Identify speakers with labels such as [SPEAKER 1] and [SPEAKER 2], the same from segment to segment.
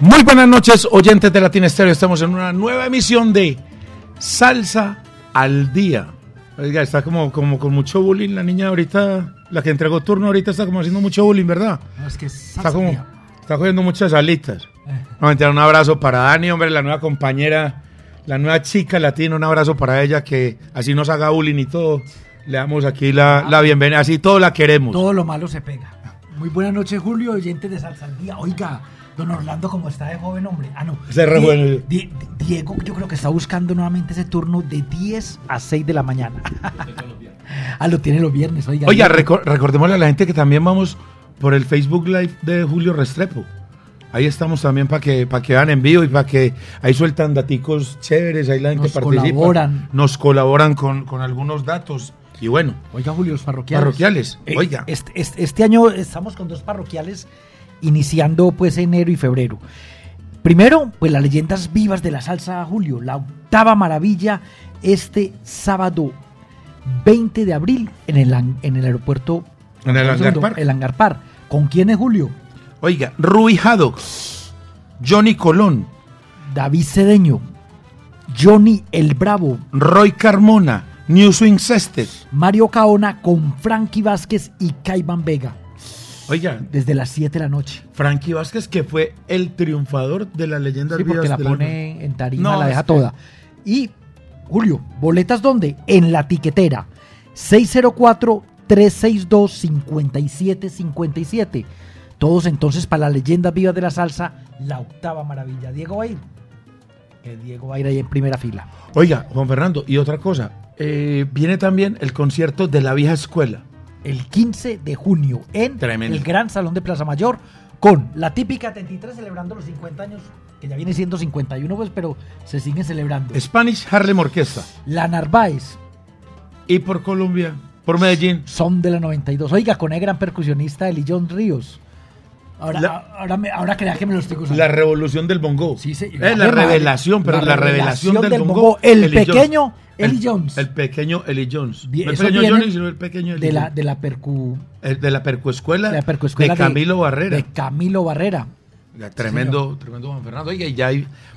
[SPEAKER 1] Muy buenas noches, oyentes de Latina Estéreo. Estamos en una nueva emisión de Salsa al Día. Oiga, está como, como con mucho bullying la niña ahorita, la que entregó turno ahorita está como haciendo mucho bullying, ¿verdad?
[SPEAKER 2] No, es que
[SPEAKER 1] está como, está cogiendo muchas alitas. Eh. un abrazo para Dani, hombre, la nueva compañera, la nueva chica latina, un abrazo para ella que así nos haga bullying y todo. Le damos aquí la, la bienvenida, así todo la queremos.
[SPEAKER 2] Todo lo malo se pega. Muy buenas noches, Julio, oyentes de Salsa al Día. Oiga, Don Orlando, como está de joven, hombre. Ah, no.
[SPEAKER 1] Se re
[SPEAKER 2] Diego, yo creo que está buscando nuevamente ese turno de 10 a 6 de la mañana. ah, lo tiene los viernes, oiga.
[SPEAKER 1] Oiga, recordémosle a la gente que también vamos por el Facebook Live de Julio Restrepo. Ahí estamos también para que, para que vean en vivo y para que ahí sueltan daticos chéveres, ahí la gente
[SPEAKER 2] nos Colaboran.
[SPEAKER 1] Nos colaboran con, con algunos datos. Y bueno.
[SPEAKER 2] Oiga, Julio, los parroquiales.
[SPEAKER 1] Parroquiales,
[SPEAKER 2] eh,
[SPEAKER 1] oiga.
[SPEAKER 2] Este, este, este, año estamos con dos parroquiales iniciando pues enero y febrero. Primero, pues las leyendas vivas de la salsa Julio, la octava maravilla este sábado 20 de abril en el, en el aeropuerto
[SPEAKER 1] en el
[SPEAKER 2] hangar, el ¿Con quién es Julio?
[SPEAKER 1] Oiga, Rui Haddock, Johnny Colón,
[SPEAKER 2] David Cedeño, Johnny el Bravo,
[SPEAKER 1] Roy Carmona, New Swing Sester,
[SPEAKER 2] Mario Caona con Frankie Vázquez y Caiban Vega.
[SPEAKER 1] Oiga.
[SPEAKER 2] Desde las 7 de la noche.
[SPEAKER 1] Frankie Vázquez, que fue el triunfador de la leyenda
[SPEAKER 2] sí, porque la pone en tarima, la deja toda. Y, Julio, ¿boletas dónde? En la tiquetera. 604-362-5757. Todos entonces para la leyenda viva de la salsa, la octava maravilla. Diego va a ir. Diego va a ir ahí en primera fila.
[SPEAKER 1] Oiga, Juan Fernando, y otra cosa. Eh, viene también el concierto de la vieja escuela
[SPEAKER 2] el 15 de junio en el Gran Salón de Plaza Mayor con la típica 33 celebrando los 50 años, que ya viene siendo 51 pues, pero se sigue celebrando.
[SPEAKER 1] Spanish Harlem Orquesta.
[SPEAKER 2] La Narváez.
[SPEAKER 1] Y por Colombia, por Medellín.
[SPEAKER 2] Son de la 92. Oiga, con el gran percusionista Eli John Ríos. Ahora, ahora, ahora crea que me lo estoy
[SPEAKER 1] usando. La revolución del bongo.
[SPEAKER 2] Sí, sí.
[SPEAKER 1] Es la, revelación, pero la, revelación, del, bongo.
[SPEAKER 2] El pequeño Eli Jones.
[SPEAKER 1] El pequeño Eli Jones.
[SPEAKER 2] no el pequeño Johnny, sino el pequeño Eli de la, de la percu...
[SPEAKER 1] de la percuescuela.
[SPEAKER 2] De la percuescuela.
[SPEAKER 1] De Camilo Barrera.
[SPEAKER 2] De Camilo Barrera.
[SPEAKER 1] tremendo, tremendo Juan Fernando. Oiga, y ya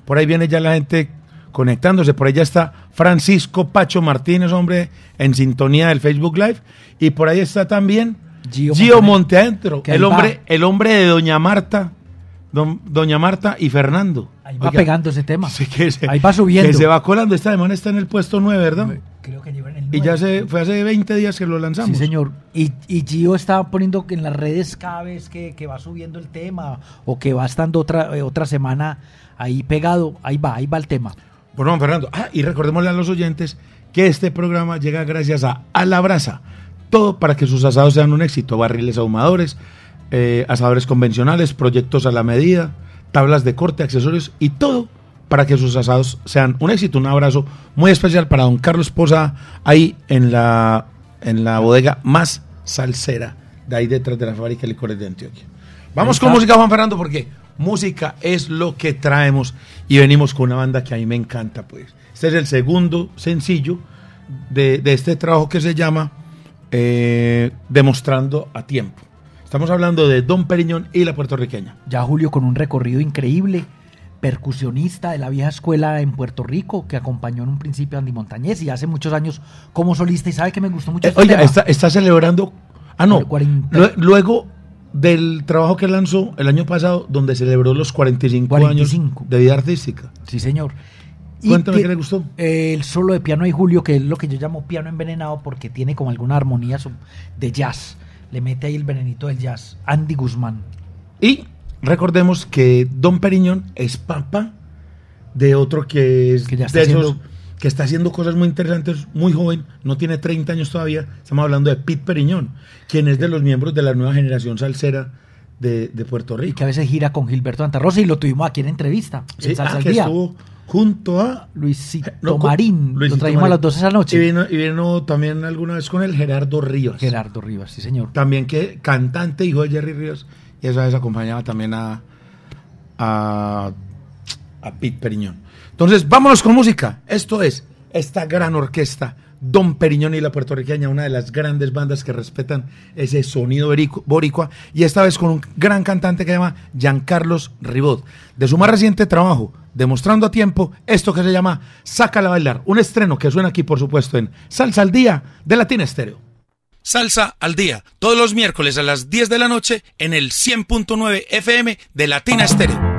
[SPEAKER 1] por ahí viene ya la gente conectándose. Por ahí ya está Francisco Pacho Martínez, hombre, en sintonía del Facebook Live. Y por ahí está también Gio, Monteadentro, el hombre, el hombre de Doña Marta doña Marta y Fernando.
[SPEAKER 2] Ahí va pegando ese tema. Ahí va subiendo.
[SPEAKER 1] Que se va colando. Esta semana está en el puesto 9, ¿verdad?
[SPEAKER 2] Creo que lleva en el 9.
[SPEAKER 1] Y ya se, fue hace 20 días que lo lanzamos.
[SPEAKER 2] Sí, señor. Y, y Gio está poniendo que en las redes cada vez que, va subiendo el tema o que va estando otra, eh, otra semana ahí pegado, ahí va, ahí va el tema.
[SPEAKER 1] Bueno, Fernando. Ah, y recordémosle a los oyentes que este programa llega gracias a A la Brasa. Todo para que sus asados sean un éxito. Barriles ahumadores eh, asadores convencionales, proyectos a la medida, tablas de corte, accesorios y todo para que sus asados sean un éxito. Un abrazo muy especial para don Carlos Posa ahí en la, en la bodega más salsera de ahí detrás de la fábrica de licores de Antioquia. Vamos con música, Juan Fernando, porque música es lo que traemos y venimos con una banda que a mí me encanta, pues. Este es el segundo sencillo de, este trabajo que se llama eh, Demostrando a Tiempo. Estamos hablando de Don Periñón y la puertorriqueña.
[SPEAKER 2] Ya Julio con un recorrido increíble, percusionista de la vieja escuela en Puerto Rico, que acompañó en un principio a Andy Montañez y hace muchos años como solista. Y sabe que me gustó mucho.
[SPEAKER 1] Eh, este oye, está, celebrando. Ah, no. Luego del trabajo que lanzó el año pasado, donde celebró los 45, años de vida artística.
[SPEAKER 2] Sí, señor.
[SPEAKER 1] Cuéntame qué le gustó.
[SPEAKER 2] el solo de piano de Julio, que es lo que yo llamo piano envenenado, porque tiene como alguna armonía de jazz le mete ahí el venenito del jazz. Andy Guzmán.
[SPEAKER 1] Y recordemos que Don Periñón es papá de otro que es
[SPEAKER 2] que ya
[SPEAKER 1] de, esos, que está haciendo cosas muy interesantes, muy joven, no tiene 30 años todavía. Estamos hablando de Pete Periñón, quien es de los miembros de la nueva generación salsera de, Puerto Rico.
[SPEAKER 2] Y que a veces gira con Gilberto Antarrosa y lo tuvimos aquí en entrevista.
[SPEAKER 1] Sí, ah, que estuvo junto a
[SPEAKER 2] Luisito Marín. lo traímos a las 12 esa noche.
[SPEAKER 1] Y vino, y vino también alguna vez con el Gerardo Rivas.
[SPEAKER 2] Gerardo Rivas, sí señor.
[SPEAKER 1] También que cantante, hijo de Jerry Rivas. Y esa vez acompañaba también a, a, a Pete Periñón. Entonces, vámonos con música. Esto es esta gran orquesta, Don Periñón y la puertorriqueña, una de las grandes bandas que respetan ese sonido boricua, y esta vez con un gran cantante que se llama Giancarlos Ribot, de su más reciente trabajo, demostrando a tiempo esto que se llama Sácala a bailar, un estreno que suena aquí, por supuesto, en Salsa al Día de Latina Estéreo. Salsa al Día, todos los miércoles a las 10 de la noche en el 100.9 FM de Latina Estéreo.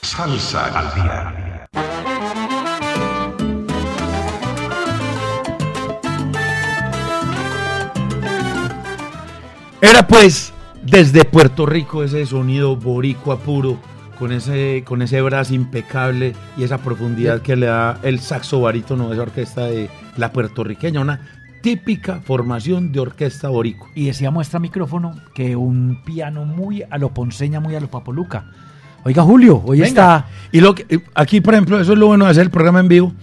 [SPEAKER 3] Salsa al día.
[SPEAKER 1] Era pues desde Puerto Rico ese sonido boricua puro con ese, con ese brazo impecable y esa profundidad que le da el saxo barítono de esa orquesta de la puertorriqueña, una típica formación de orquesta boricua.
[SPEAKER 2] Y decía muestra micrófono que un piano muy a lo ponceña, muy a lo papoluca. Oiga, Julio, hoy está.
[SPEAKER 1] Y lo que, aquí, por ejemplo, eso es lo bueno de hacer el programa en vivo.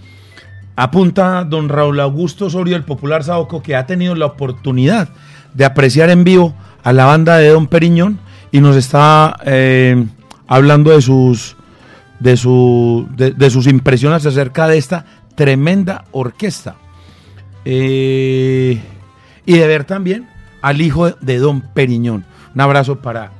[SPEAKER 1] Apunta don Raúl Augusto Osorio, el popular Saoco, que ha tenido la oportunidad de apreciar en vivo a la banda de Don Periñón y nos está eh, hablando de sus, de, su, de, sus impresiones acerca de esta tremenda orquesta. Eh, y de ver también al hijo de Don Periñón. Un abrazo para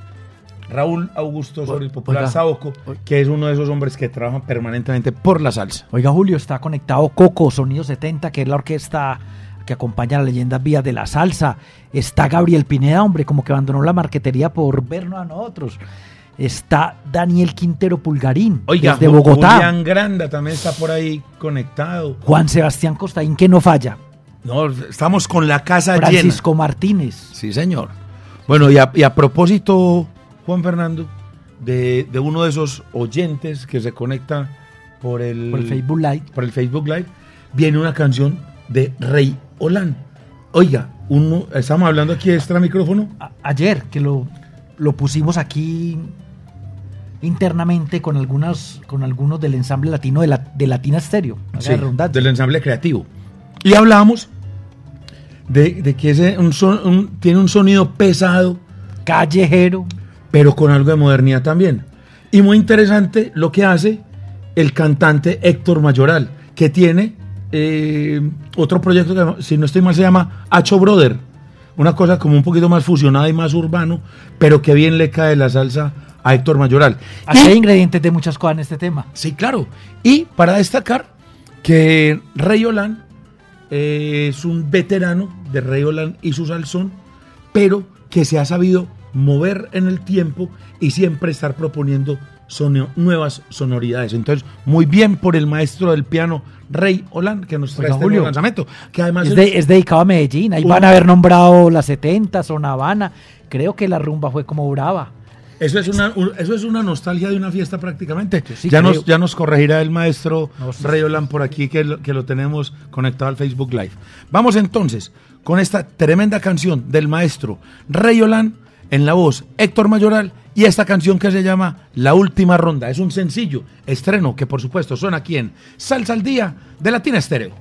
[SPEAKER 1] Raúl Augusto Osorio, el popular Saoco, que es uno de esos hombres que trabajan permanentemente por la salsa.
[SPEAKER 2] Oiga, Julio, está conectado Coco, Sonido 70, que es la orquesta que acompaña a la leyenda vía de la salsa. Está Gabriel Pineda, hombre, como que abandonó la marquetería por vernos a nosotros. Está Daniel Quintero Pulgarín,
[SPEAKER 1] Oiga,
[SPEAKER 2] de Bogotá.
[SPEAKER 1] Julián Granda también está por ahí conectado.
[SPEAKER 2] Juan Sebastián Costaín, que no falla.
[SPEAKER 1] No, estamos con la casa
[SPEAKER 2] llena. Francisco Martínez.
[SPEAKER 1] Sí, señor. Bueno, y a, propósito, Juan Fernando, de, uno de esos oyentes que se conecta por el,
[SPEAKER 2] por el Facebook Live.
[SPEAKER 1] Por el Facebook Live, viene una canción de Rey Olan. Oiga, uno, estamos hablando aquí de extra micrófono.
[SPEAKER 2] ayer que lo, lo pusimos aquí internamente con algunos, con algunos del ensamble latino de, la, de Latina Stereo.
[SPEAKER 1] del ensamble creativo. Y hablamos de, que ese un tiene un sonido pesado.
[SPEAKER 2] Callejero.
[SPEAKER 1] Pero con algo de modernidad también. Y muy interesante lo que hace el cantante Héctor Mayoral, que tiene eh, otro proyecto que, si no estoy mal, se llama Hacho Brother. Una cosa como un poquito más fusionada y más urbano, pero que bien le cae la salsa a Héctor Mayoral.
[SPEAKER 2] Aquí hay ingredientes de muchas cosas en este tema.
[SPEAKER 1] Sí, claro. Y para destacar que Rey Olan eh, es un veterano de Rey Olan y su salsón, pero que se ha sabido mover en el tiempo y siempre estar proponiendo nuevas sonoridades. Entonces, muy bien por el maestro del piano Rey Olan, que nos trae este lanzamiento. Que además
[SPEAKER 2] es, dedicado a Medellín. Ahí van a haber nombrado las 70, Son Habana. Creo que la rumba fue como brava.
[SPEAKER 1] Eso es una, eso es una nostalgia de una fiesta prácticamente. ya, nos, ya nos corregirá el maestro Rey Olan por aquí, que lo, que lo tenemos conectado al Facebook Live. Vamos entonces con esta tremenda canción del maestro Rey Olan en la voz Héctor Mayoral y esta canción que se llama La Última Ronda. Es un sencillo estreno que por supuesto suena aquí en Salsa al Día de Latina Estéreo.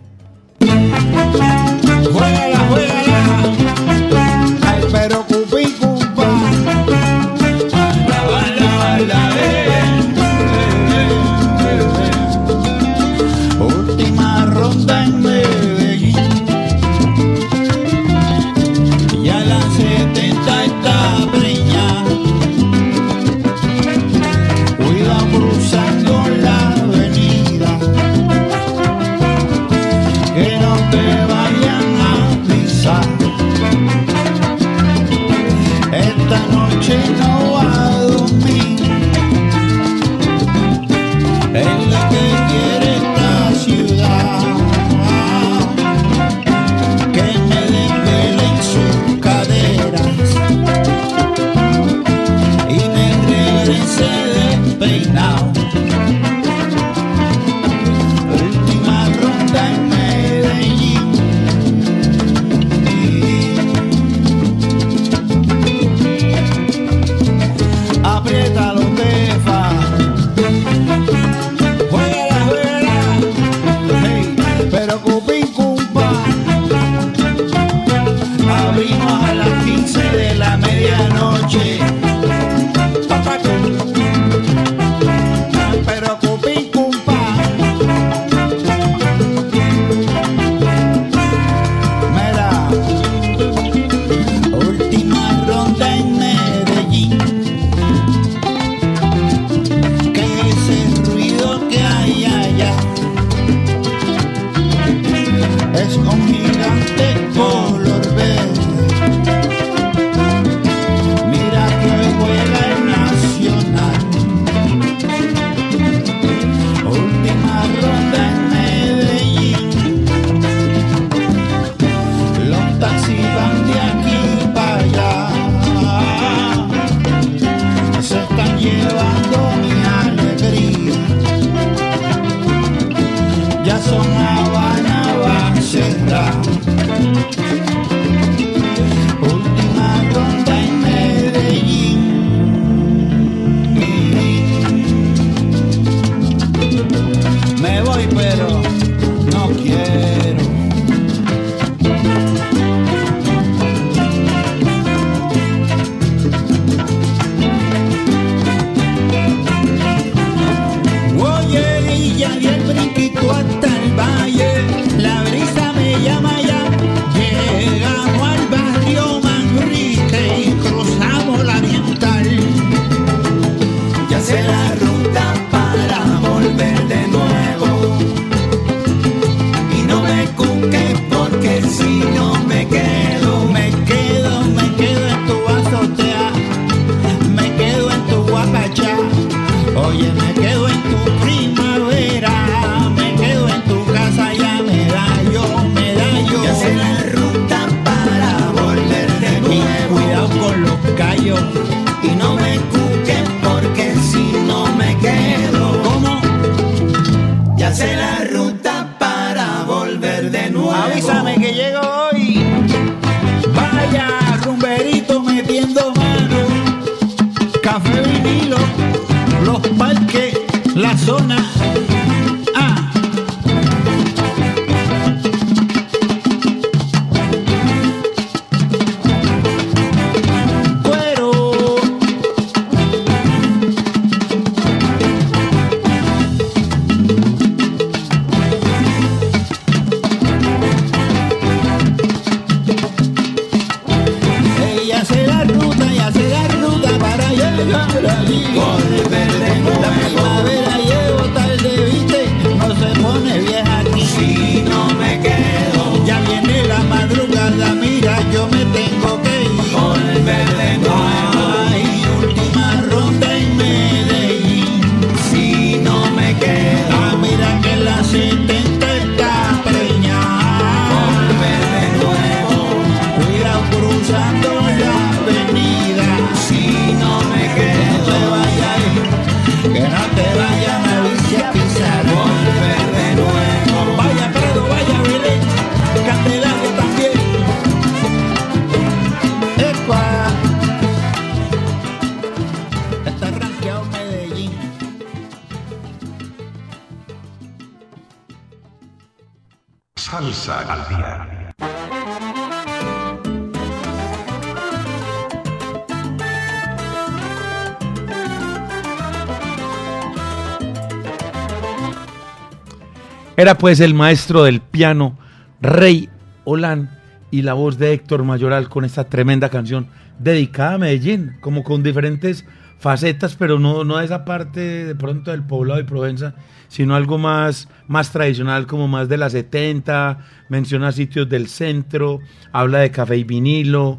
[SPEAKER 1] Era pues el maestro del piano, Rey Olán, y la voz de Héctor Mayoral con esta tremenda canción dedicada a Medellín, como con diferentes facetas, pero no, no esa parte de pronto del poblado de Provenza, sino algo más, más tradicional, como más de la 70, menciona sitios del centro, habla de café y vinilo,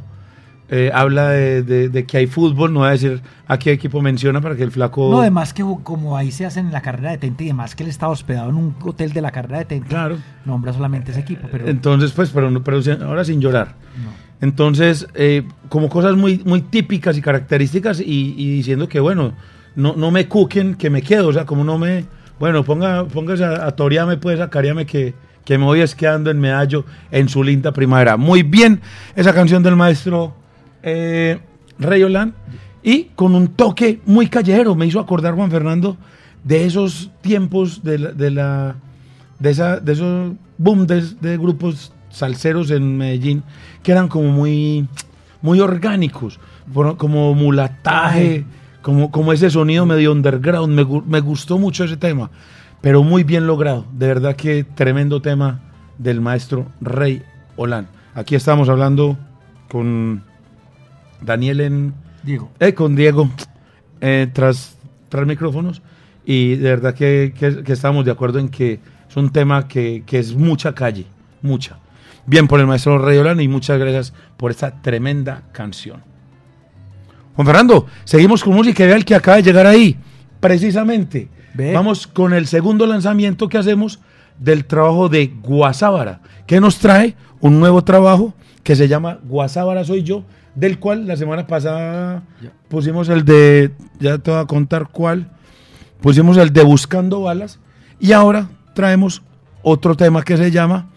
[SPEAKER 1] eh, habla de, que hay fútbol, no voy a decir a qué equipo menciona para que el flaco...
[SPEAKER 2] No, además que como ahí se hace en la carrera de Tente y demás que él estaba hospedado en un hotel de la carrera de Tente,
[SPEAKER 1] claro.
[SPEAKER 2] nombra solamente ese equipo. Pero...
[SPEAKER 1] Entonces, pues, pero, pero ahora sin llorar. Entonces, eh, como cosas muy, muy típicas y características y, diciendo que, bueno, no, no me cuquen, que me quedo, o sea, como no me... Bueno, ponga, póngase a, a torearme, pues, a que, que me voy esqueando en Medallo en su linda primavera. Muy bien, esa canción del maestro eh, Rayolan y con un toque muy callejero. Me hizo acordar Juan Fernando de esos tiempos de la, de, la, de, esa, de esos boom de, grupos salseros en Medellín que eran como muy, muy orgánicos, como mulataje, como, como ese sonido medio underground. Me, me gustó mucho ese tema, pero muy bien logrado. De verdad que tremendo tema del maestro Rey Olan. Aquí estamos hablando con Daniel en...
[SPEAKER 2] Diego.
[SPEAKER 1] Eh, con Diego, eh, tras, tras micrófonos. Y de verdad que, estamos de acuerdo en que es un tema que, es mucha calle, mucha. Bien por el maestro Rayolán y muchas gracias por esta tremenda canción. Juan Fernando, seguimos con música y el que acaba de llegar ahí. Precisamente, vamos con el segundo lanzamiento que hacemos del trabajo de Guasábara, que nos trae un nuevo trabajo que se llama Guasábara Soy Yo, del cual la semana pasada pusimos el de, ya te voy a contar cuál, pusimos el de Buscando Balas y ahora traemos otro tema que se llama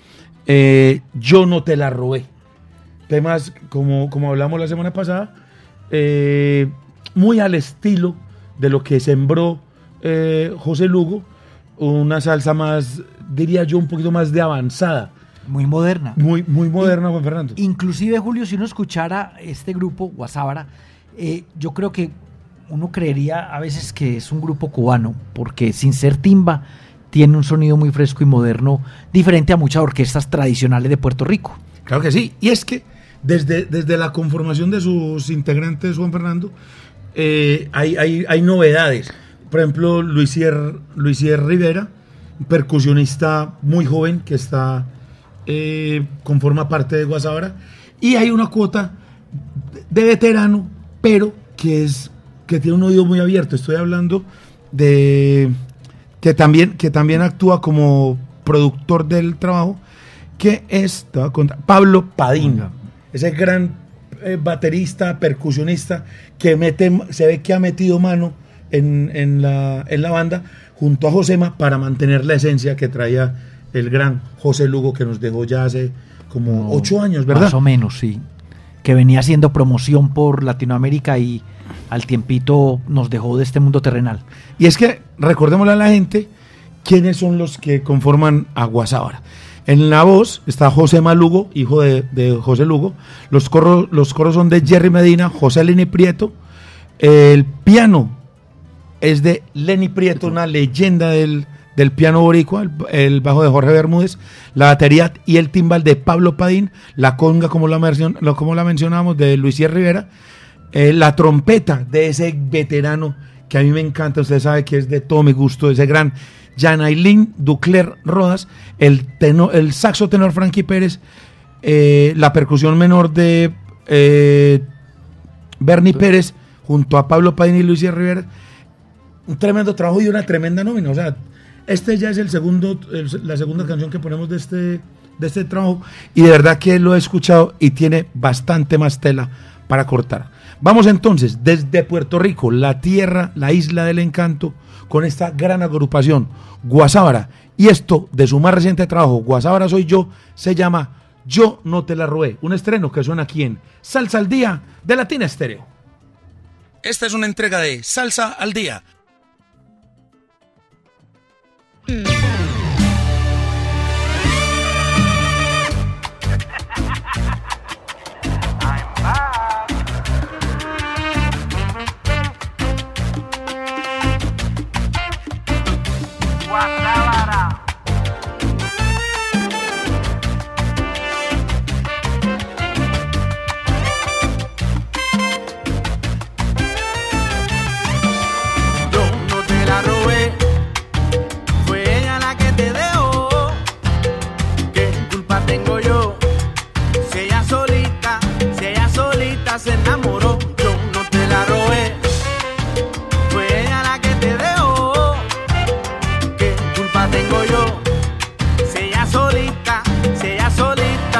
[SPEAKER 1] eh, Yo no te la robé. Temas como, como hablamos la semana pasada, eh, muy al estilo de lo que sembró eh, José Lugo, una salsa más, diría yo, un poquito más de avanzada
[SPEAKER 2] muy moderna.
[SPEAKER 1] Muy, muy moderna, Juan Fernando.
[SPEAKER 2] Inclusive, Julio, si uno escuchara este grupo, Guasábara, yo creo que uno creería a veces que es un grupo cubano, porque sin ser timba, tiene un sonido muy fresco y moderno, diferente a muchas orquestas tradicionales de Puerto Rico.
[SPEAKER 1] Claro que sí. Y es que desde, desde la conformación de sus integrantes, Juan Fernando, eh, hay, hay, novedades. Por ejemplo, Luisier, Luisier Rivera, percusionista muy joven que está eh, conforma parte de Guasabara y hay una cuota de veterano, pero que es que tiene un oído muy abierto. Estoy hablando de que también, que también actúa como productor del trabajo, que es Pablo Padín, ese gran eh, baterista, percusionista, que mete, se ve que ha metido mano en, la, en la banda junto a Josema para mantener la esencia que traía el gran José Lugo que nos dejó ya hace como ocho años, ¿verdad?
[SPEAKER 2] Más o menos, sí. Que venía haciendo promoción por Latinoamérica y al tiempito nos dejó de este mundo terrenal.
[SPEAKER 1] Y es que recordémosle a la gente quiénes son los que conforman a Guasábara. En la voz está José Malugo, hijo de, José Lugo. Los coros, los coros son de Jerry Medina, José Lenny Prieto. El piano es de Lenny Prieto, una leyenda del, piano boricua, el, bajo de Jorge Bermúdez, la batería y el timbal de Pablo Padín, la conga, como la, como la mencionamos, de Luis Rivera, eh, la trompeta de ese veterano que a mí me encanta, usted sabe que es de todo mi gusto, ese gran Janailin Ducler Rodas, el, el saxo tenor Frankie Pérez, eh, la percusión menor de eh, Bernie Pérez junto a Pablo Padín y Luis Rivera. Un tremendo trabajo y una tremenda nómina. O sea, este ya es el segundo, la segunda canción que ponemos de este, de este trabajo y de verdad que lo he escuchado y tiene bastante más tela para cortar. Vamos entonces desde Puerto Rico, la tierra, la isla del encanto, con esta gran agrupación, Guasábara. Y esto de su más reciente trabajo, Guasábara Soy Yo, se llama Yo No Te La Robé. Un estreno que suena aquí en Salsa al Día de Latina Estéreo. Esta es una entrega de Salsa al Día.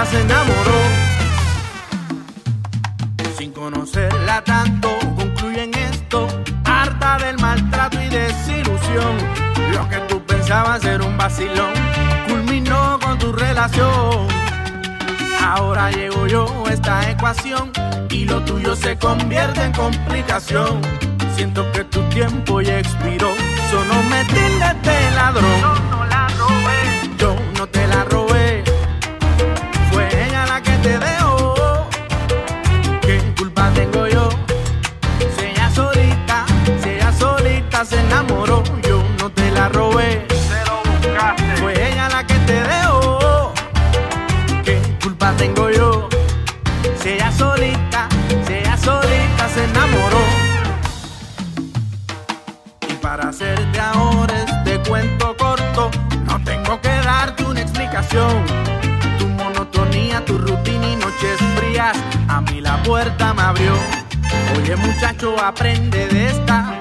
[SPEAKER 4] se
[SPEAKER 5] enamoró. Sin conocerla tanto, Concluye en esto, harta del maltrato y desilusión. Lo que tú pensabas era un vacilón, culminó con tu relación. Ahora llego yo a esta ecuación y lo tuyo se convierte en complicación. Siento que tu tiempo
[SPEAKER 4] ya
[SPEAKER 5] expiró, solo me tildes de ladrón. te veo noches frías, a mí la puerta me abrió. Oye muchacho, aprende de esta.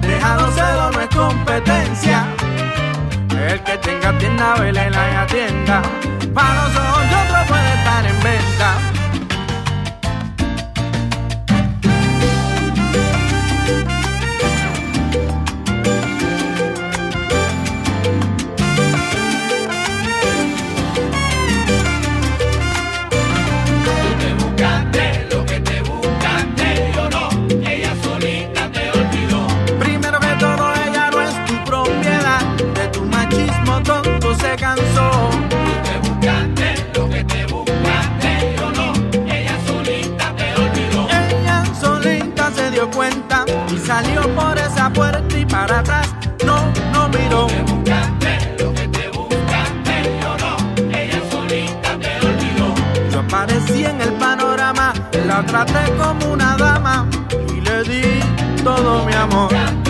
[SPEAKER 5] Dejado cedo no es competencia. El que tenga tienda, vela y la atienda. Para los ojos de otro puede estar en venta. salió por
[SPEAKER 4] esa puerta
[SPEAKER 6] y
[SPEAKER 5] para atrás no, no miró. Lo que te buscaste, ella solita te olvidó. Yo aparecí en el panorama, la traté como una dama y le di todo mi amor.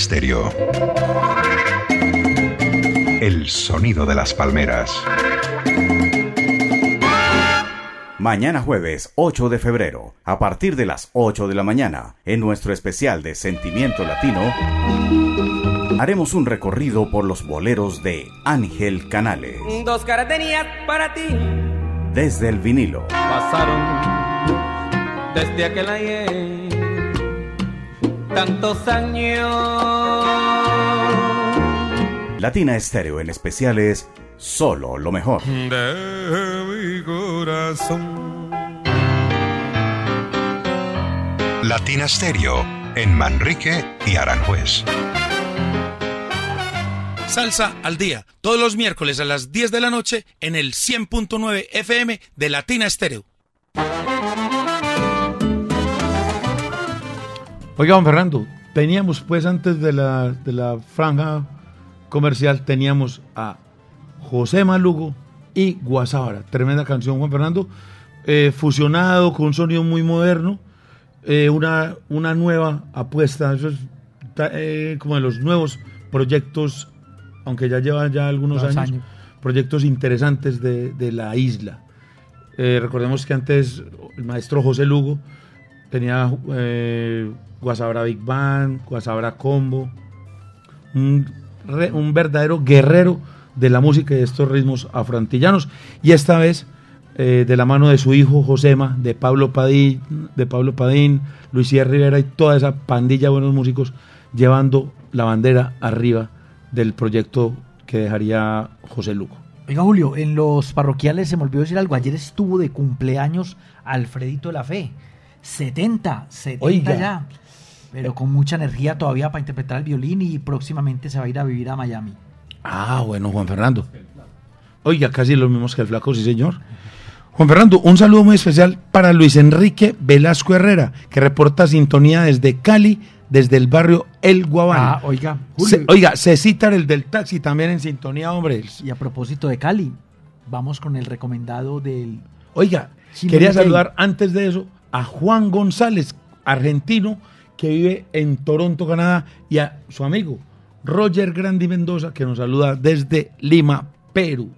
[SPEAKER 6] Estéreo. El sonido de las palmeras.
[SPEAKER 3] Mañana jueves 8 de febrero, a partir de las 8 de la mañana, en nuestro especial de Sentimiento Latino, haremos un recorrido por los boleros de Ángel Canales.
[SPEAKER 4] Dos caras tenía para ti.
[SPEAKER 3] Desde el vinilo.
[SPEAKER 4] Pasaron desde aquel ayer tantos años.
[SPEAKER 3] Latina Estéreo en especiales solo lo mejor.
[SPEAKER 4] De mi corazón.
[SPEAKER 6] Latina Stereo en Manrique y Aranjuez.
[SPEAKER 1] Salsa al día, todos los miércoles a las 10 de la noche en el 100.9 FM de Latina Stereo. Oiga, don Fernando, teníamos pues antes de la, de la franja comercial, teníamos a José Malugo y Guasábara. Tremenda canción, Juan Fernando. Eh, fusionado con un sonido muy moderno. Eh, una, una nueva apuesta. Eso es eh, como de los nuevos proyectos, aunque ya llevan ya algunos años, proyectos interesantes de, de la isla. recordemos que antes el maestro José Lugo tenía Guasabra Big Band, Guasabra Combo, un, un verdadero guerrero de la música y de estos ritmos afrantillanos. Y esta vez, eh, de la mano de su hijo Josema, de Pablo Padín, de Pablo Padín, Luisía Rivera y toda esa pandilla de buenos músicos, llevando la bandera arriba del proyecto que dejaría José Luco.
[SPEAKER 2] Oiga, Julio, en los parroquiales se me olvidó decir algo. Ayer estuvo de cumpleaños Alfredito de la Fe. 70, 70 ya. Pero con mucha energía todavía para interpretar el violín y próximamente se va a ir a vivir a Miami.
[SPEAKER 1] Ah, bueno, Juan Fernando. Oiga, casi lo mismos que el flaco, sí, señor. Juan Fernando, un saludo muy especial para Luis Enrique Velasco Herrera, que reporta sintonía desde Cali, desde el barrio El Guabán.
[SPEAKER 2] Ah, oiga.
[SPEAKER 1] Se, oiga, se cita el del taxi también en sintonía, hombre.
[SPEAKER 2] Y a propósito de Cali, vamos con el recomendado del...
[SPEAKER 1] Oiga, quería saludar antes de eso a Juan González, argentino, que vive en Toronto, Canadá, y a su amigo Roger Grandi Mendoza, que nos saluda desde Lima, Perú.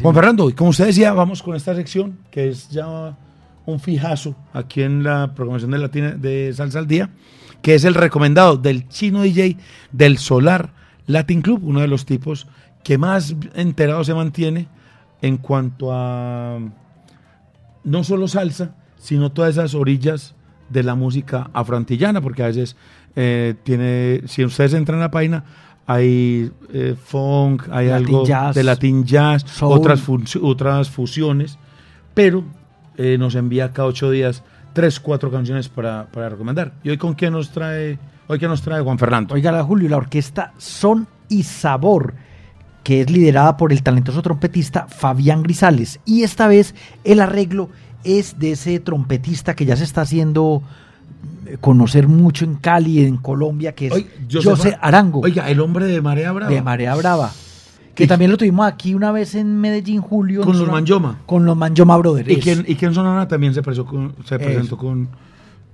[SPEAKER 1] Juan Fernando, y como usted decía, vamos con esta sección, que es ya un fijazo aquí en la programación de, Latina, de Salsa al Día, que es el recomendado del chino DJ del Solar Latin Club, uno de los tipos que más enterado se mantiene en cuanto a no solo salsa, sino todas esas orillas de la música afroantillana, porque a veces eh, tiene, si ustedes entran a la página, hay eh, funk, hay algo de latin jazz, otras, otras fusiones, pero eh, nos envía cada ocho días tres, cuatro canciones para, para, recomendar. ¿Y hoy con qué nos trae, hoy qué nos trae Juan Fernando?
[SPEAKER 2] Oiga, Julio, la orquesta Son y Sabor, que es liderada por el talentoso trompetista Fabián Grisales. Y esta vez el arreglo es de ese trompetista que ya se está haciendo conocer mucho en Cali, en Colombia, que es José Arango.
[SPEAKER 1] Oiga, el hombre de Marea Brava.
[SPEAKER 2] De Marea Brava. Que también lo tuvimos aquí una vez en Medellín, Julio.
[SPEAKER 1] Con los Manjoma.
[SPEAKER 2] Con los Manjoma Brothers.
[SPEAKER 1] Y que, y que en Sonana también se, presentó con, se presentó con,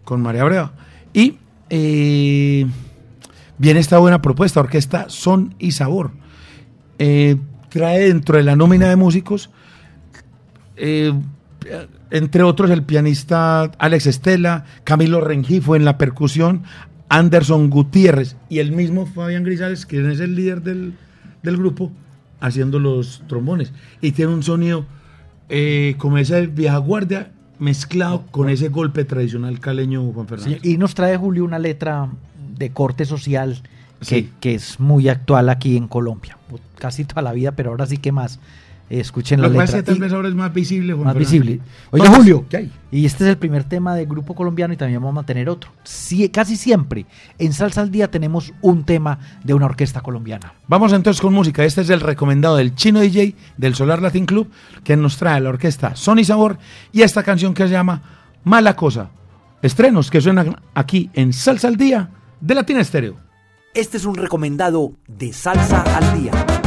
[SPEAKER 1] con Marea Brava. Y eh, viene esta buena propuesta, orquesta Son y Sabor. Eh, trae dentro de la nómina de músicos eh, entre otros el pianista Alex Estela, Camilo Rengifo en la percusión, Anderson Gutiérrez y el mismo Fabián Grisales, que es el líder del, grupo, haciendo los trombones. Y tiene un sonido eh, como esa vieja guardia mezclado con ese golpe tradicional caleño Juan Fernando.
[SPEAKER 2] y nos trae Julio una letra de corte social que, que, es muy actual aquí en Colombia. Casi toda la vida, pero ahora sí que más. Escuchen la letra.
[SPEAKER 1] tal vez ahora es más visible.
[SPEAKER 2] más visible. Oiga, Julio, y este es el primer tema del grupo colombiano y también vamos a tener otro. casi siempre en Salsa al Día tenemos un tema de una orquesta colombiana.
[SPEAKER 1] Vamos entonces con música. Este es el recomendado del Chino DJ del Solar Latin Club que nos trae la orquesta Sony Sabor y esta canción que se llama Mala Cosa. Estrenos que suenan aquí en Salsa al Día de Latina Estéreo.
[SPEAKER 3] Este es un recomendado de Salsa al Día.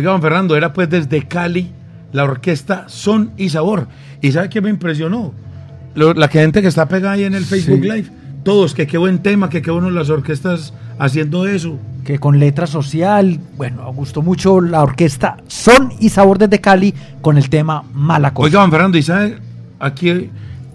[SPEAKER 1] Oiga, don Fernando, era pues desde Cali la orquesta Son y Sabor. ¿Y sabe qué me impresionó? La gente que está pegada ahí en el Facebook. Live. Todos, que qué buen tema, que qué bueno las orquestas haciendo eso.
[SPEAKER 2] Que con letra social, bueno, gustó mucho la orquesta Son y Sabor desde Cali con el tema Malacos.
[SPEAKER 1] Oiga, don Fernando, ¿y sabe aquí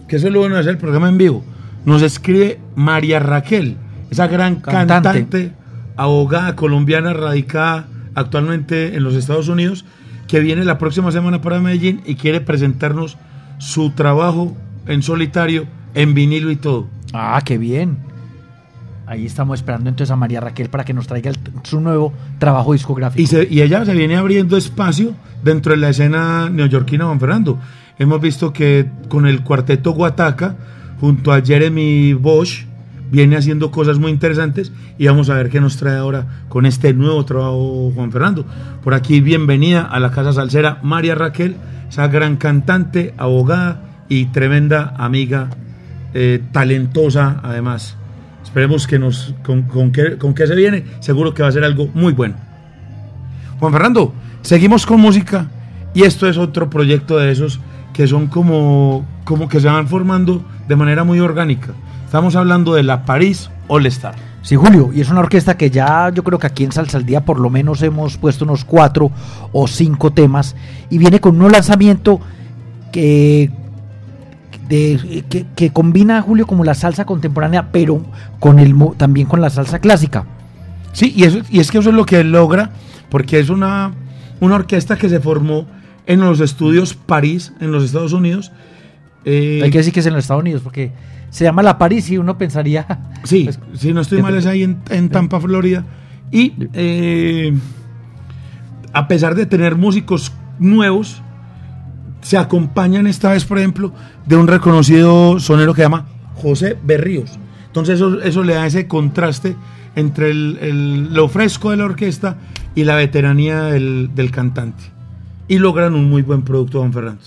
[SPEAKER 1] que eso lo van a hacer el programa en vivo? Nos escribe María Raquel, esa gran
[SPEAKER 2] cantante
[SPEAKER 1] abogada colombiana radicada actualmente en los Estados Unidos, que viene la próxima semana para Medellín y quiere presentarnos su trabajo en solitario, en vinilo y todo.
[SPEAKER 2] Ah, qué bien. Ahí estamos esperando entonces a María Raquel para que nos traiga su nuevo trabajo discográfico.
[SPEAKER 1] Y, se, y, ella se viene abriendo espacio dentro de la escena neoyorquina, Juan Fernando. Hemos visto que con el cuarteto Guataca, junto a Jeremy Bosch, viene haciendo cosas muy interesantes y vamos a ver qué nos trae ahora con este nuevo trabajo Juan Fernando. Por aquí, bienvenida a la Casa Salsera María Raquel, esa gran cantante, abogada y tremenda amiga, eh, talentosa además. Esperemos que nos, con, con qué, con qué se viene, seguro que va a ser algo muy bueno. Juan Fernando, seguimos con música y esto es otro proyecto de esos que son como, como que se van formando de manera muy orgánica. Estamos hablando de la París All Star.
[SPEAKER 2] Sí, Julio, y es una orquesta que ya yo creo que aquí en Salsa al Día por lo menos hemos puesto unos cuatro o cinco temas y viene con un lanzamiento que, de- que, que combina, Julio, como la salsa contemporánea, pero con el, también con la salsa clásica.
[SPEAKER 1] Sí, y, eso, y es que eso es lo que él logra, porque es una, una orquesta que se formó en los estudios París, en los Estados Unidos. Eh,
[SPEAKER 2] Hay que decir que es en los Estados Unidos, porque se llama La París y uno pensaría...
[SPEAKER 1] Sí,
[SPEAKER 2] pues,
[SPEAKER 1] si no estoy mal es ahí en, en Tampa, Florida. Y eh, a pesar de tener músicos nuevos, se acompañan esta vez, por ejemplo, de un reconocido sonero que se llama José Berríos. Entonces eso, eso le da ese contraste entre el- el- lo fresco de la orquesta y la veteranía del, del cantante. Y logran un muy buen producto, don Fernando.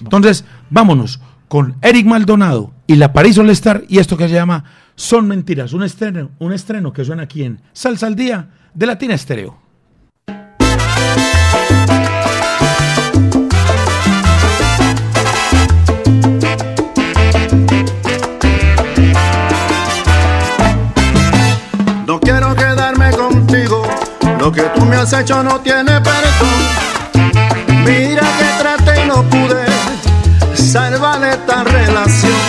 [SPEAKER 1] Entonces, vámonos con Eric Maldonado y la París All y esto que se llama Son Mentiras, un estreno, un estreno que suena aquí en Salsa al Día de Latina Estéreo.
[SPEAKER 7] No quiero quedarme contigo, lo que tú me has hecho no tiene perdón. Mira que traté y no pude salvar esta relación.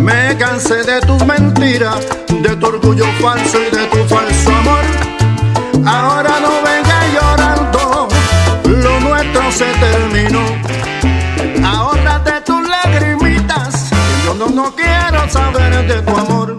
[SPEAKER 7] Me cansé de tus mentiras, de tu orgullo falso y de tu falso amor. Ahora no vengas llorando, lo nuestro se terminó. Ahórrate tus lagrimitas, yo no, no quiero saber de tu amor.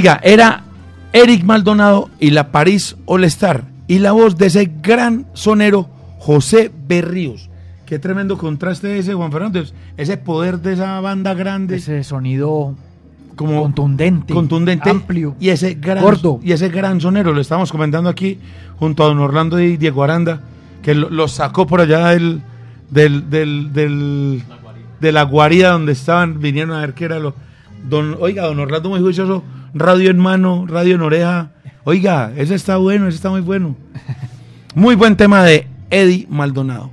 [SPEAKER 1] Oiga, era Eric Maldonado y la París All Star y la voz de ese gran sonero José Berríos. Qué tremendo contraste ese, Juan Fernando. Ese poder de esa banda grande.
[SPEAKER 2] Ese sonido
[SPEAKER 1] como
[SPEAKER 2] contundente,
[SPEAKER 1] contundente
[SPEAKER 2] amplio,
[SPEAKER 1] y ese gran
[SPEAKER 2] gordo.
[SPEAKER 1] y ese gran sonero lo estamos comentando aquí junto a don Orlando y Diego Aranda que lo, lo sacó por allá del del, del, del- de la guarida donde estaban vinieron a ver qué era lo don oiga don Orlando muy juicioso radio en mano radio en oreja oiga ese está bueno ese está muy bueno muy buen tema de Eddie Maldonado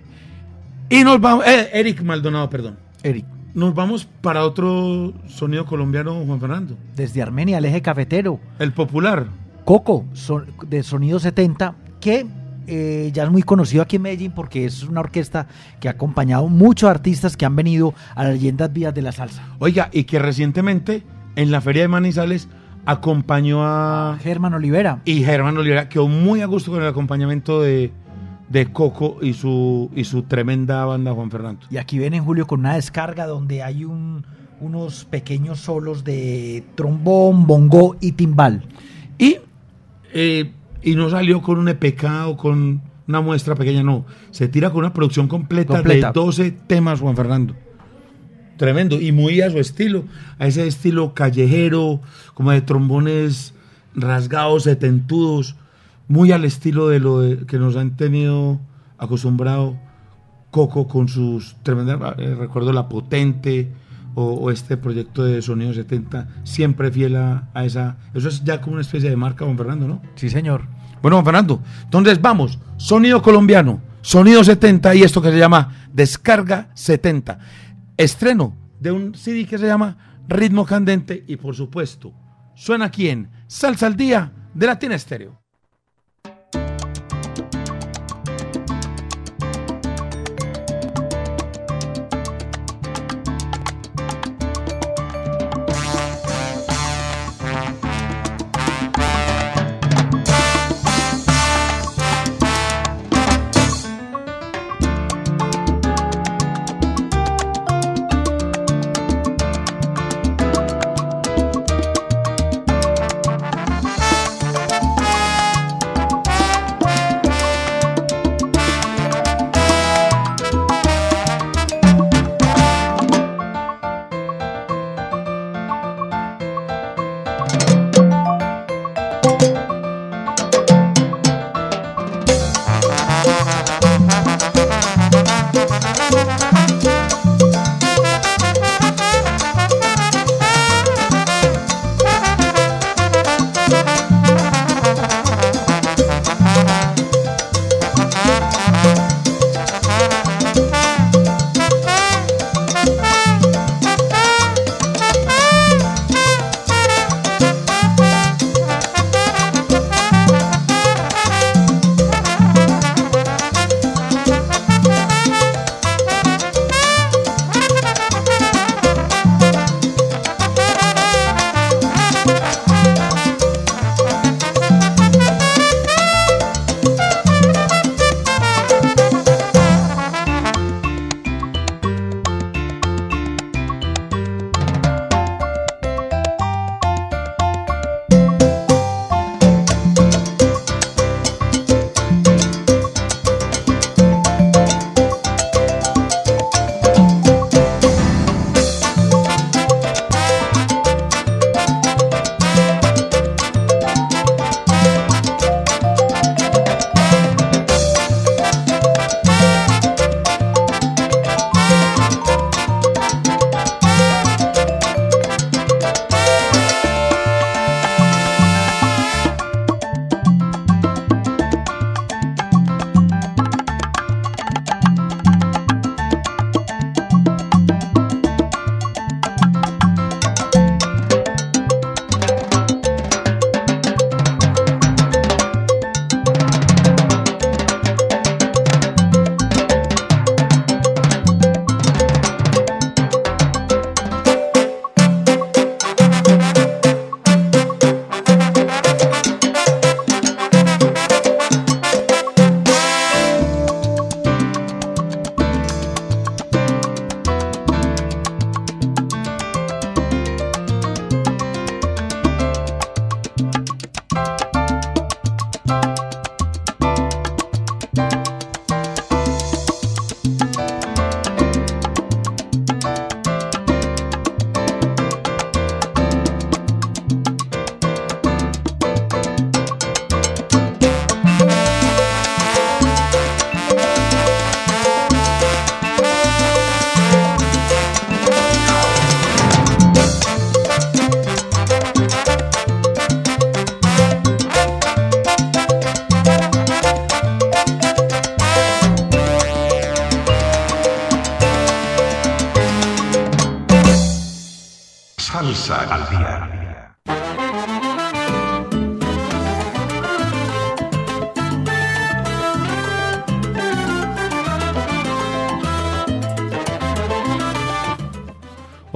[SPEAKER 1] y nos vamos eh, Eric Maldonado perdón
[SPEAKER 2] Eric.
[SPEAKER 1] nos vamos para otro sonido colombiano Juan Fernando
[SPEAKER 2] Desde Armenia, el eje cafetero.
[SPEAKER 1] el popular
[SPEAKER 2] Coco, son- de Sonido 70, que eh, ya es muy conocido aquí en Medellín porque es una orquesta que ha acompañado muchos artistas que han venido a las leyendas vías de la salsa.
[SPEAKER 1] Oiga, y que recientemente en la Feria de Manizales acompañó a...
[SPEAKER 2] Germán Olivera.
[SPEAKER 1] Y Germán Olivera quedó muy a gusto con el acompañamiento de, de Coco y su, y su tremenda banda Juan Fernando.
[SPEAKER 2] Y aquí viene Julio con una descarga donde hay un- unos pequeños solos de trombón, bongo y timbal.
[SPEAKER 1] Y, eh, y no salió con un EPK o con una muestra pequeña, no. Se tira con una producción completa,
[SPEAKER 2] Completa.
[SPEAKER 1] de 12 temas, Juan Fernando. Tremendo. Y muy a su estilo, a ese estilo callejero, como de trombones rasgados, setentudos, muy al estilo de lo de- que nos han tenido acostumbrado Coco con sus tremendas, eh, recuerdo La Potente o, o este proyecto de Sonido 70, siempre fiel a, a esa, eso es ya como una especie de marca, Juan Fernando, ¿no?
[SPEAKER 2] Sí, señor.
[SPEAKER 1] Bueno, Juan Fernando, entonces vamos, sonido colombiano, sonido 70 y esto que se llama Descarga 70. Estreno de un CD que se llama Ritmo Candente y por supuesto, suena aquí en Salsa al Día de Latina Estéreo.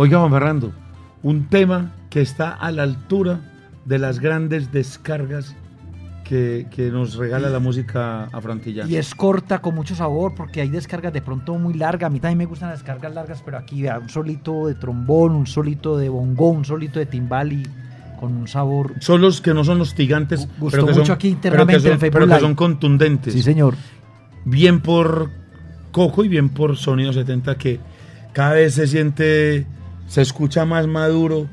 [SPEAKER 1] Oiga, Juan Fernando, un tema que está a la altura de las grandes descargas que, que nos regala la música afrontillana.
[SPEAKER 2] Y es corta, con mucho sabor, porque hay descargas de pronto muy largas. A mí también me gustan las descargas largas, pero aquí vea, un solito de trombón, un solito de bongo, un solito de timbal y con un sabor.
[SPEAKER 1] Son los que no son hostigantes,
[SPEAKER 2] Gustó
[SPEAKER 1] pero que
[SPEAKER 2] mucho
[SPEAKER 1] son,
[SPEAKER 2] aquí
[SPEAKER 1] pero que
[SPEAKER 2] internamente
[SPEAKER 1] son-
[SPEAKER 2] en Facebook
[SPEAKER 1] pero que
[SPEAKER 2] Live.
[SPEAKER 1] son contundentes.
[SPEAKER 2] Sí, señor.
[SPEAKER 1] Bien por Coco y bien por Sonido 70 que cada vez se siente, se escucha más maduro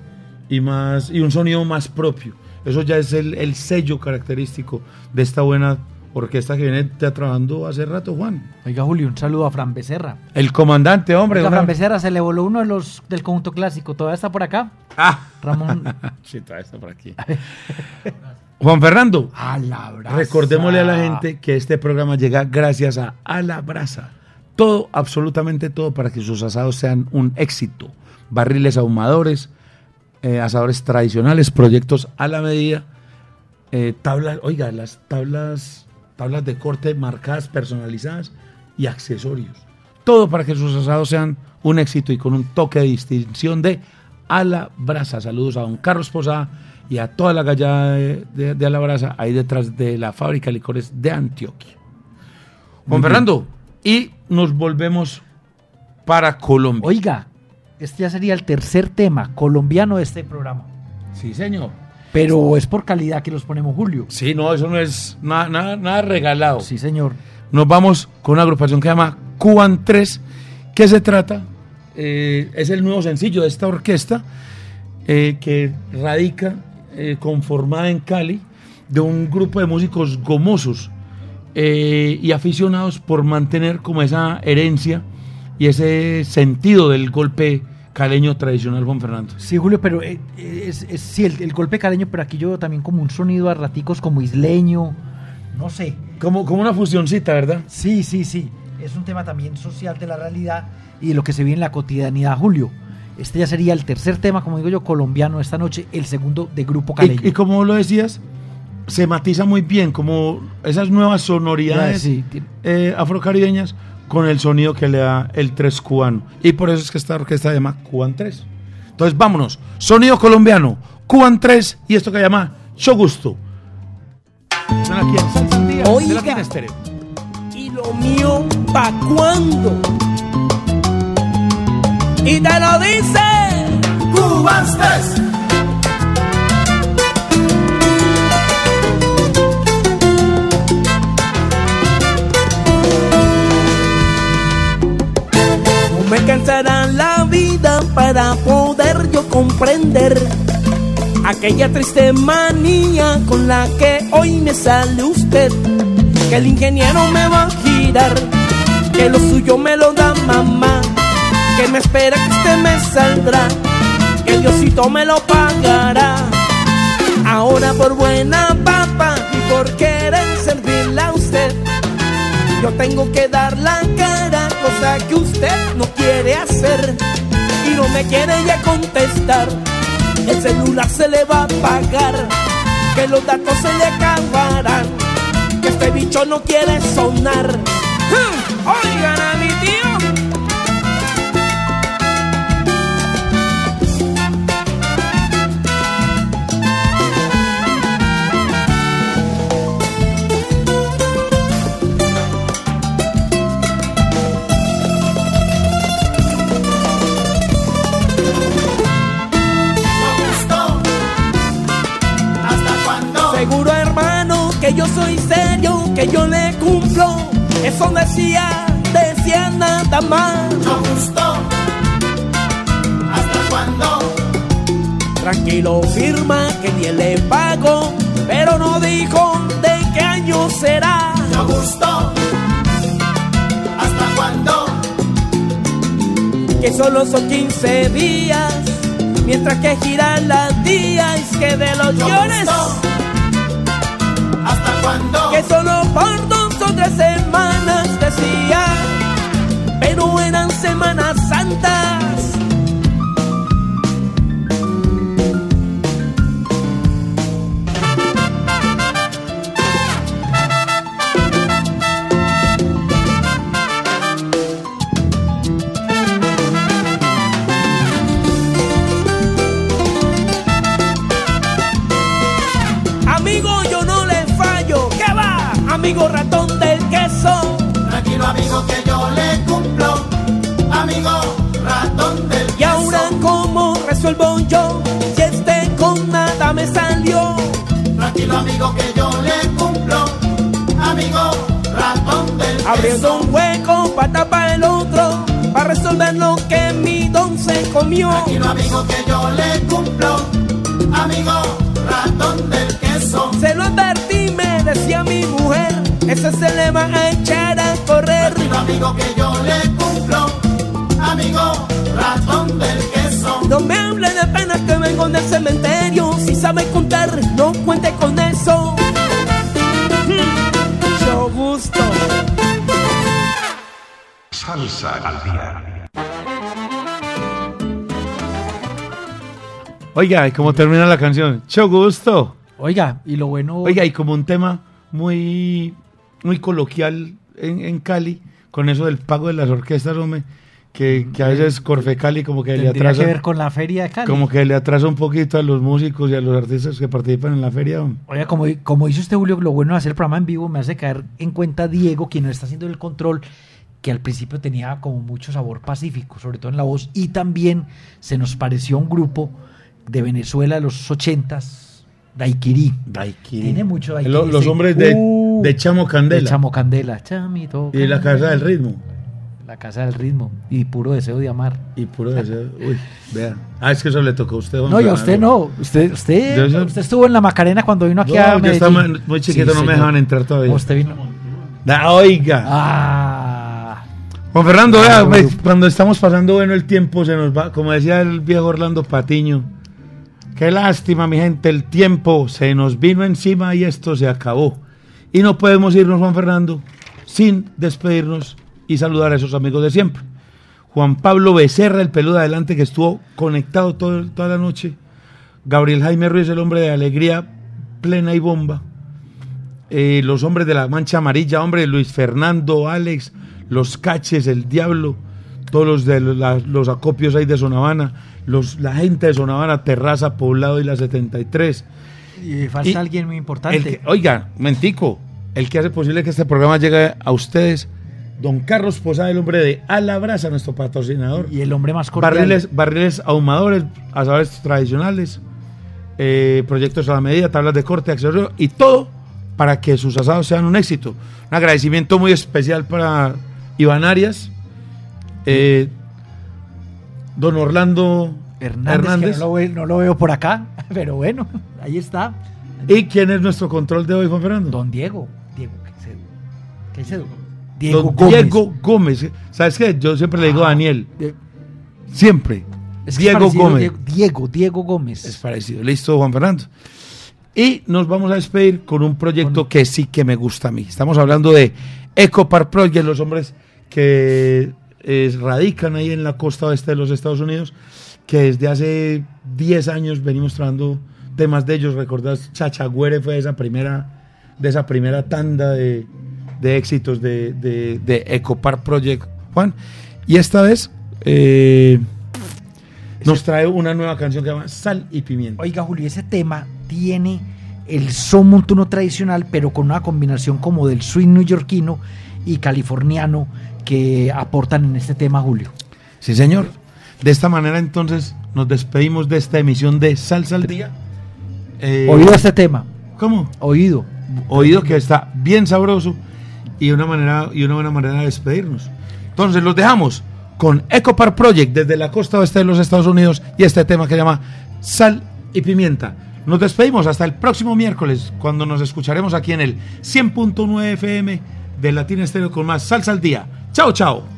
[SPEAKER 1] y más y un sonido más propio. Eso ya es el, el sello característico de esta buena orquesta que viene ya trabajando hace rato, Juan.
[SPEAKER 2] Oiga, Julio, un saludo a Fran Becerra.
[SPEAKER 1] El comandante, hombre.
[SPEAKER 2] Oiga, Fran Becerra se le voló uno de los del conjunto clásico. ¿Todavía está por acá?
[SPEAKER 1] Ah.
[SPEAKER 2] Ramón.
[SPEAKER 1] sí, todavía está por aquí. Juan Fernando,
[SPEAKER 2] A la brasa.
[SPEAKER 1] recordémosle a la gente que este programa llega gracias a A la Brasa. Todo, absolutamente todo, para que sus asados sean un éxito. Barriles ahumadores, eh, asadores tradicionales, proyectos a la medida, eh, tablas, oiga, las tablas, tablas de corte marcadas, personalizadas y accesorios. Todo para que sus asados sean un éxito y con un toque de distinción de a la brasa. Saludos a don Carlos Posada y a toda la gallada de, de- de a la brasa ahí detrás de la fábrica de licores de Antioquia. Juan Fernando, y nos volvemos para Colombia.
[SPEAKER 2] Oiga, este ya sería el tercer tema colombiano de este programa.
[SPEAKER 1] Sí, señor.
[SPEAKER 2] Pero es por calidad que los ponemos, Julio.
[SPEAKER 1] Sí, no, eso no es nada, nada, nada regalado.
[SPEAKER 2] Sí, señor.
[SPEAKER 1] Nos vamos con una agrupación que se llama Cuban 3, que se trata, eh, es el nuevo sencillo de esta orquesta, eh, que radica eh, conformada en Cali, de un grupo de músicos gomosos y aficionados por mantener como esa herencia y ese sentido del golpe caleño tradicional, Juan Fernando.
[SPEAKER 2] Sí, Julio, pero eh, es, es- sí, el, el golpe caleño, pero aquí yo también como un sonido a raticos como isleño, no sé.
[SPEAKER 1] Como, como una fusioncita, ¿verdad?
[SPEAKER 2] Sí, sí, sí. Es un tema también social de la realidad y de lo que se vive en la cotidianidad, Julio. Este ya sería el tercer tema, como digo yo, colombiano esta noche, el segundo de Grupo Caleño.
[SPEAKER 1] Y, y como lo decías, se matiza muy bien como esas nuevas sonoridades
[SPEAKER 2] sí, ti-
[SPEAKER 1] eh, afrocaribeñas con el sonido que le da el tres cubano. Y por eso es que esta orquesta se llama Cuban 3. Entonces vámonos, sonido colombiano, Cuban 3 y esto que se llama Chogusto.
[SPEAKER 8] Oiga, y lo mío pa' cuándo? Y te lo dice Cuban 3. Para poder yo comprender aquella triste manía con la que hoy me sale usted. Que el ingeniero me va a girar, que lo suyo me lo da mamá, que me espera que usted me saldrá, que Diosito me lo pagará. Ahora por buena papa y por querer servirle a usted, yo tengo que dar la cara, cosa que usted no quiere hacer no me quiere ya contestar. El celular se le va a pagar, que los datos se le acabarán, que este bicho no quiere sonar. Oigan que yo soy serio, que yo le cumplo. Eso decía, decía nada más. No gustó. ¿Hasta cuándo? Tranquilo, firma que ni le pago, pero no dijo de qué año será. No gustó. ¿Hasta cuándo? Que solo son 15 días, mientras que giran las días que de los llores. Que solo por dos o tres semanas decía, pero eran semanas santas. Abriendo un hueco para tapar el otro. Para resolver lo que mi don se comió.
[SPEAKER 9] Tranquilo amigo que yo le cumplo, amigo ratón del queso.
[SPEAKER 8] Se lo advertí, me decía mi mujer. Ese se le va a echar a correr.
[SPEAKER 9] Tranquilo amigo que yo le cumplo, amigo ratón del queso.
[SPEAKER 8] No me hable de penas que vengo del cementerio. Si sabe contar, no cuente con eso.
[SPEAKER 6] Salsa al día.
[SPEAKER 1] Oiga, ¿y cómo termina la canción? Mucho gusto.
[SPEAKER 2] Oiga, y lo bueno.
[SPEAKER 1] Oiga, y como un tema muy, muy coloquial en, en Cali, con eso del pago de las orquestas, hombre, que, que a veces Corfecali como que le
[SPEAKER 2] tendría
[SPEAKER 1] atrasa.
[SPEAKER 2] que ver con la feria de Cali.
[SPEAKER 1] Como que le atrasa un poquito a los músicos y a los artistas que participan en la feria. hombre.
[SPEAKER 2] Oiga, como, como dice usted, Julio, lo bueno de hacer el programa en vivo me hace caer en cuenta Diego, quien nos está haciendo el control, que al principio tenía como mucho sabor pacífico, sobre todo en la voz, y también se nos pareció un grupo de Venezuela de los ochentas, Daiquiri. Tiene mucho Daiquiri.
[SPEAKER 1] Lo- los
[SPEAKER 2] sí.
[SPEAKER 1] hombres de,
[SPEAKER 2] Uh,
[SPEAKER 1] de Chamo Candela.
[SPEAKER 2] de Chamo Candela. Chamito.
[SPEAKER 1] Y la casa del ritmo.
[SPEAKER 2] La casa del ritmo. Y puro deseo de amar.
[SPEAKER 1] Y puro deseo. Uy, vea. Ah, es que eso le tocó a usted.
[SPEAKER 2] No, y a usted no. Usted, usted,
[SPEAKER 1] Yo
[SPEAKER 2] usted estuvo en la Macarena cuando vino aquí
[SPEAKER 1] No,
[SPEAKER 2] a
[SPEAKER 1] yo
[SPEAKER 2] Medellín.
[SPEAKER 1] estaba muy chiquito, no me dejaban entrar todavía.
[SPEAKER 2] Usted vino.
[SPEAKER 1] Da, oiga.
[SPEAKER 2] Ah.
[SPEAKER 1] Juan Fernando, vea, me- cuando estamos pasando bueno el tiempo se nos va, como decía el viejo Orlando Patiño. Qué lástima, mi gente, el tiempo se nos vino encima y esto se acabó. Y no podemos irnos, Juan Fernando, sin despedirnos y saludar a esos amigos de siempre. Juan Pablo Becerra, el peludo adelante, que estuvo conectado todo- toda la noche. Gabriel Jaime Ruiz, el hombre de alegría plena y bomba. Eh, los hombres de la mancha amarilla, hombre, Luis Fernando, Alex, los caches, el diablo, todos los de la- los acopios ahí de Sonavana, los, la gente de Sonavana, Terraza, Poblado y la 73.
[SPEAKER 2] Y falta
[SPEAKER 1] Y
[SPEAKER 2] alguien muy importante.
[SPEAKER 1] Que- oiga, mentico, el que hace posible que este programa llegue a ustedes, don Carlos Posada, el hombre de Alabraza, nuestro patrocinador.
[SPEAKER 2] y el hombre más cordial.
[SPEAKER 1] Barriles, barriles ahumadores, asadores tradicionales, eh, proyectos a la medida, tablas de corte, accesorios y todo para que sus asados sean un éxito. Un agradecimiento muy especial para Iván Arias, eh, don Orlando
[SPEAKER 2] Hernández,
[SPEAKER 1] Hernández.
[SPEAKER 2] que no lo, ve- no lo veo por acá, pero bueno, ahí está.
[SPEAKER 1] ¿Y quién es nuestro control de hoy, Juan Fernando?
[SPEAKER 2] Don Diego. Diego, ¿qué dice? Diego
[SPEAKER 1] Don
[SPEAKER 2] Gómez.
[SPEAKER 1] Diego Gómez. ¿Sabes qué? Yo siempre le digo a Daniel.
[SPEAKER 2] De-
[SPEAKER 1] Siempre.
[SPEAKER 2] es que es
[SPEAKER 1] Diego Gómez.
[SPEAKER 2] Diego, Diego, Diego Gómez.
[SPEAKER 1] Es parecido. Listo, Juan Fernando. Y nos vamos a despedir con un proyecto que sí que me gusta a mí. Estamos hablando de Ecopar Project, los hombres que eh, radican ahí en la costa oeste de los Estados Unidos, que desde hace 10 años venimos trabajando temas de ellos. ¿Recordás? Chachagüere fue esa primera, de esa primera tanda de, de éxitos de, de, de Ecopar Project, Juan. Y esta vez eh, nos trae una nueva canción que se llama Sal y Pimienta.
[SPEAKER 2] Oiga, Julio, ese tema tiene el son montuno tradicional, pero con una combinación como del swing neoyorquino y californiano que aportan en este tema, Julio.
[SPEAKER 1] Sí, señor. De esta manera, entonces, nos despedimos de esta emisión de Salsa al Día. Eh,
[SPEAKER 2] Oído este tema.
[SPEAKER 1] ¿Cómo?
[SPEAKER 2] Oído.
[SPEAKER 1] Oído que está bien sabroso y una, manera, y una buena manera de despedirnos. Entonces, los dejamos con Ecopar Project desde la costa oeste de los Estados Unidos y este tema que se llama Sal y Pimienta. Nos despedimos hasta el próximo miércoles, cuando nos escucharemos aquí en el 100.9 FM de Latina Estéreo con más Salsa al Día. Chao, chao.